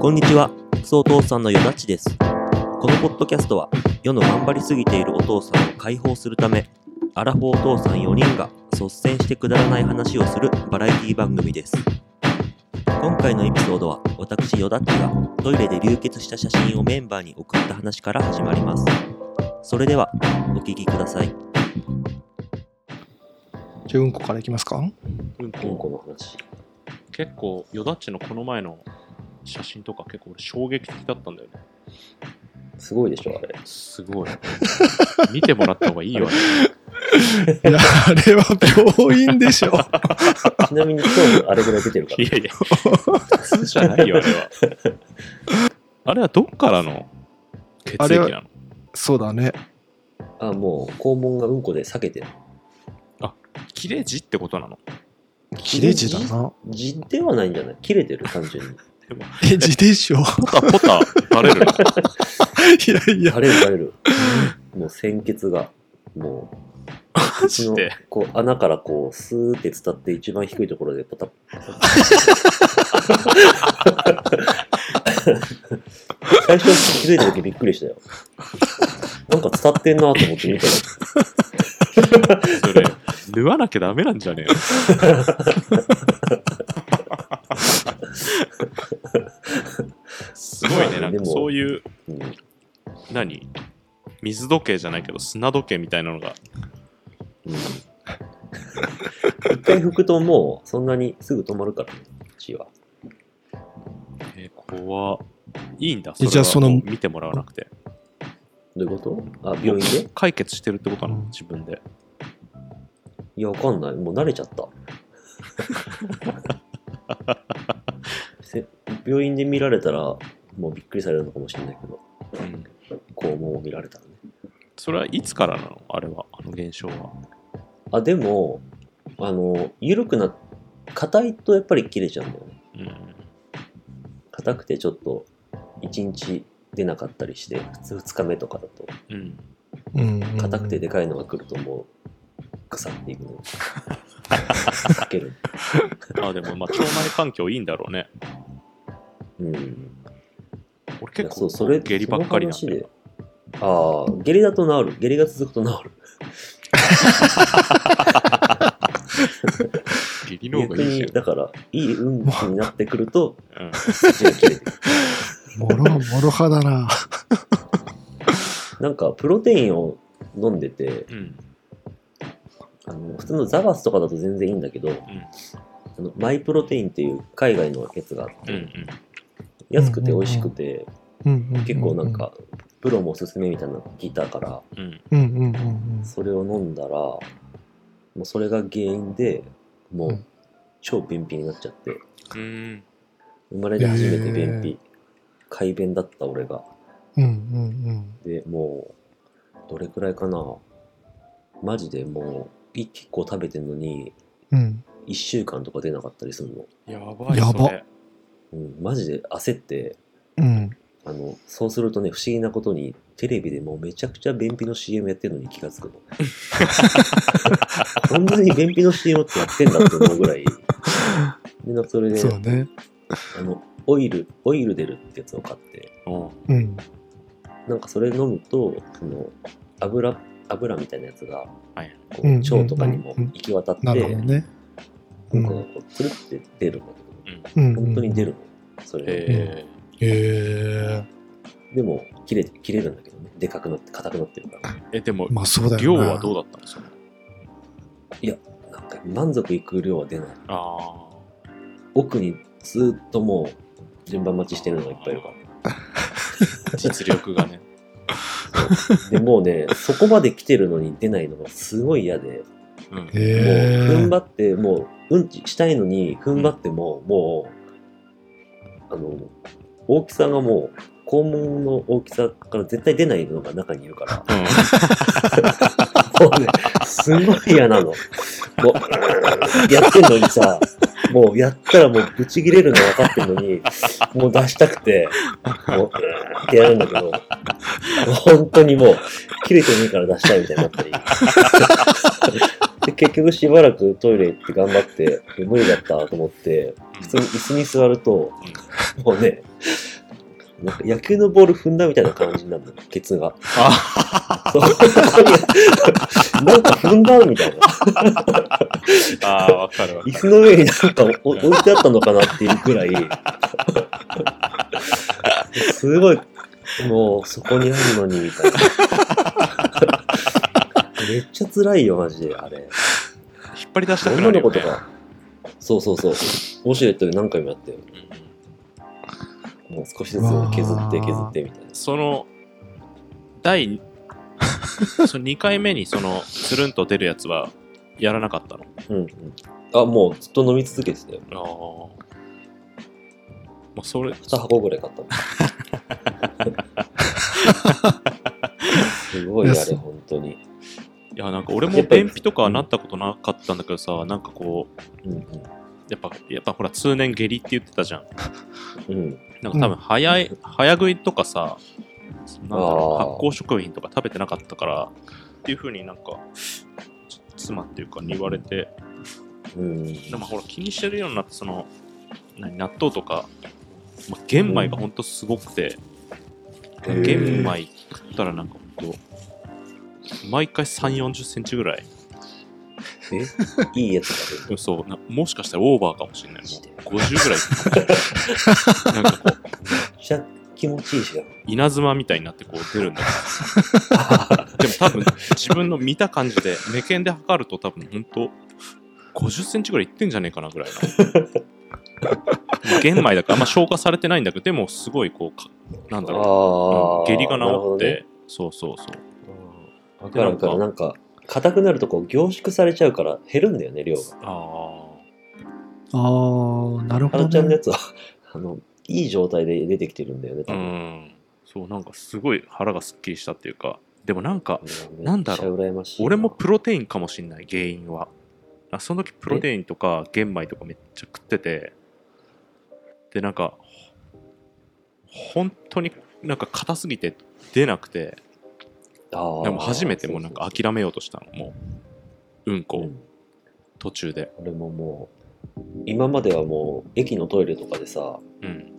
こんにちは、クソお父さんのよだちです。このポッドキャストは、世の頑張りすぎているお父さんを解放するため、アラフォーお父さん4人が率先してくだらない話をするバラエティ番組です。今回のエピソードは、私よだっちがトイレで流血した写真をメンバーに送った話から始まります。それでは、お聞きください。じゃあうんこからいきますか？うんうんここの話。結構よだっちのこの前の写真とか結構俺衝撃的だったんだよねすごいでしょ、あれ。すごい見てもらった方がいいよあれいや、あれは病院でしょ。ちなみに今日あれぐらい出てるかいやいや普通じゃないよあれはあれはどっからの？血あれは液なのそうだね。あ、もう肛門がうんこで裂けてる。切れ字ってことなの？切れ字だな。字？ではないんじゃない？切れてる、単純に。え、字でしょ。ポタポタ垂れるの いやいや、垂れる垂れる。もう鮮血が、もう、マジで？こう穴からこう、スーって伝って一番低いところでポタッ。最初気づいた時びっくりしたよ。なんか伝ってんなと思って見たら、それ縫わなきゃダメなんじゃねえの？何？水時計じゃないけど砂時計みたいなのが。うん。一回拭くともう、そんなにすぐ止まるからね、血は。えー、怖いいんだえじゃあその見てもらわなくて。どういうこと？あ、病院で？解決してるってことなの？うん。自分で。いや、わかんない。もう慣れちゃった。せ病院で見られたら、もうびっくりされるのかもしれないけど、うん肛門を見られたらね。それはいつからなの？あれはあの現象はあ、でも、あの、緩くな、硬いとやっぱり切れちゃうんだよね。うん硬くてちょっと、1日出なかったりして、普通2日目とかだと、うんうん。硬くてでかいのが来るともう、腐っていくの。避ける。あでもまあ腸内環境いいんだろうねうん。俺結構そうそれ下痢ばっかりなんだよああ、下痢だと治る。下痢が続くと治る。下痢の方逆がいいじに、だから、いい運気になってくると。もろ、もろ派だな。なんか、プロテインを飲んでて、うんあの普通のザバスとかだと全然いいんだけど、あのマイプロテインっていう海外のやつがあって、うんうん安くて美味しくて。結構なん。か、プロもおすすめみたいなの聞いたから、それを飲んだら、もうそれが原因で、もううん超便秘になっちゃって、うん生まれて初めて便へ秘、快便だった俺が。で、もう、どれくらいかな。マジでもう、い結構食べてんのに、うん。うん。1週間とか出なかったりするの。やばいやばそれうん、マジで焦って、うん。あの、そうするとね、不思議なことに、テレビでもうめちゃくちゃ便秘の CM やってるのに気がつくの。本当に便秘の CM ってやってんだって思うぐらい。で、なんかそれで、そうね。あの、オイル、オイル出るってやつを買って、うんうん。なんかそれ飲むと、その、油、油みたいなやつが、はいこううん腸とかにも行き渡って。うんこがこう、つるって出るんだけうん。ど、本当に出るの。それへえ。でも、切れて、切れるんだけどね。でかくなって、硬くなってるから。ーえでもまあそうだよね。量はどうだったんですかなんか、満足いく量は出ない。あ奥にずっともう、順番待ちしてるのがいっぱいいるから。あ 実力がねでもうね、そこまで来てるのに出ないのがすごい嫌で、うんもう。踏ん張って、もううんちしたいのに踏ん張っても、もう、あの、大きさがもう、肛門の大きさから絶対出ないのが中にいるから、もうね、すごい嫌なの。もう、やってんのにさ、もうやったらもうブチ切れるの分かってんのに、もう出したくて、もう、ってやるんだけど、本当にもう、切れてねえから出したいみたいになったり。で結局しばらくトイレ行って頑張って、無理だったと思って、普通に椅子に座ると、もうね、なんか野球のボール踏んだみたいな感じになるの、ケツが。あなんか踏んだみたいな。あー、わかるわか椅子の上になんかお置いてあったのかなっていうくらい、すごい、もうそこにあるのにみたいな。めっちゃ辛いよ、マジで、あれ。引っ張り出したくな女るよね。の子とか、そうそうそう、ウォシュレットで何回もやってよ。もう少しずつ削って削ってみたいな。その、第、その2回目にその、つるんと出るやつは、やらなかったの？うんうん。あ、もうずっと飲み続けてたよ。ああ。もうそれ、2箱ぐらい買った。すごいあれ、本当に。いや、なんか俺も便秘とかはなったことなかったんだけどさ、なんかこう、うんやっぱ、やっぱほら、通年下痢って言ってたじゃん。うん。うん。なんか多分早い、早食いとかさ、なんだろう発酵食品とか食べてなかったから、っていう風になんか、ち妻っていうかに言われて、うん。でもほら気にしてるようになって、その、何納豆とか、まあ、玄米がほんとすごくて、へー玄米食ったらなんかほんと、毎回3、40センチぐらい、え？いいやつが出る。そうな、もしかしたらオーバーかもしれない。もう50ぐらい。なんかこう、めっちゃ気持ちいいしな。稲妻みたいになってこう出るんだけど。でも多分自分の見た感じで、目見で測ると多分ほんと50センチぐらいいってんじゃねえかなぐらいな。ま あ玄米だからあんま消化されてないんだけど、でもすごいこうか、なんだろう、下痢が治って、ねそうそうそう。うんわかるわかる。なんか、硬くなるとこう凝縮されちゃうから減るんだよね、量が。あああ、なるほあのちゃど、ね。んのやつは、あの、いい状態で出てきてるんだよね、多分。ん。そう、なんかすごい腹がすっきりしたっていうか、でもなんか、うなんだろう。俺もプロテインかもしんない原因はあその時プロテインとか玄米とかめっちゃ食っててでなんかほ本当になんか硬すぎて出なくてでも初めてもうなんか諦めようとしたの。もううんこ。うん。途中で。俺ももう、今まではもう、駅のトイレとかでさ、うん。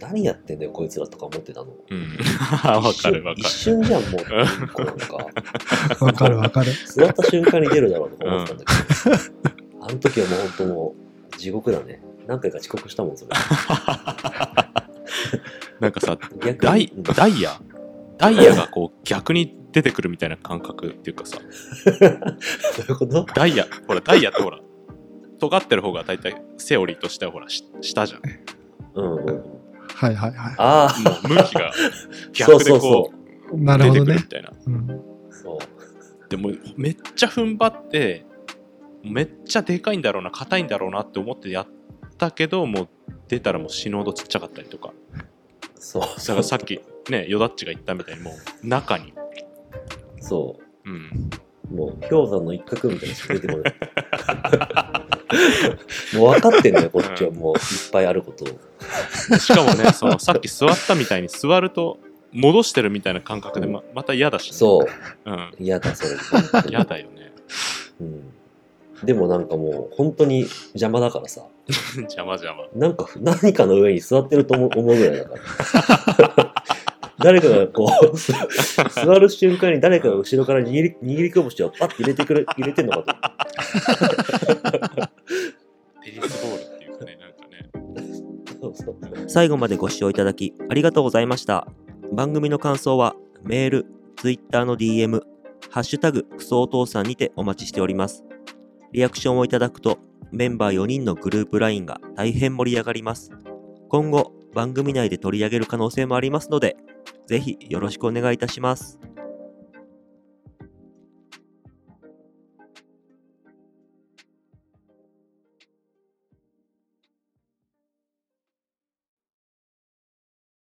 何やってんだよ、こいつらとか思ってたの。うん。わかるわか一瞬一瞬じゃん、もう、うんこなんか。わかるわかる。座った瞬間に出るだろうとか思ってたんだけど、あの時はもう本当もう、地獄だね。何回か遅刻したもん、それ。るなんかさダイうんダイヤ？ダイヤがこう逆に出てくるみたいな感覚っていうかさ どういうこと？ダイヤ、ほら、ダイヤってほら、尖ってる方が大体セオリーとしてはほら、し下じゃん。うんうん。はいはいはああ、もう向きがそ う逆でそうそこい。なうるほどね出てくるみ。たいな。うん、う。そう。でもめっちゃ踏ん張って、めっちゃでかいんだろうな、硬いんだろうなって思ってやったけど、もう出たらもう死ぬほどちっちゃかったりとか。そう。だからさっきね、ヨダッチが言ったみたいにもう中に。そうん。う。もう、氷山の一角みたいなしか出てこない。もう分かってんだよ、こっちはもう、いっぱいあることを。しかもね、そのさっき座ったみたいに座ると戻してるみたいな感覚でままた嫌だし、ね。そう。うん。嫌だ、それ。嫌だよね。うん。でもなんかもう、本当に邪魔だからさ。邪魔邪魔。なんか、何かの上に座ってると思う思うぐらいだから。誰かがこう、す 座る瞬間に誰かが後ろから握り握り拳をパッて入れてくれ、入れてんのかテニスボールっていうかね、なんかね。と。そうそう。最後までご視聴いただきありがとうございました。番組の感想はメール、ツイッターの DM、ハッシュタグクソお父さんにてお待ちしております。リアクションをいただくとメンバー4人のグループ LINE が大変盛り上がります。今後番組内で取り上げる可能性もありますので、ぜひよろしくお願いいたします。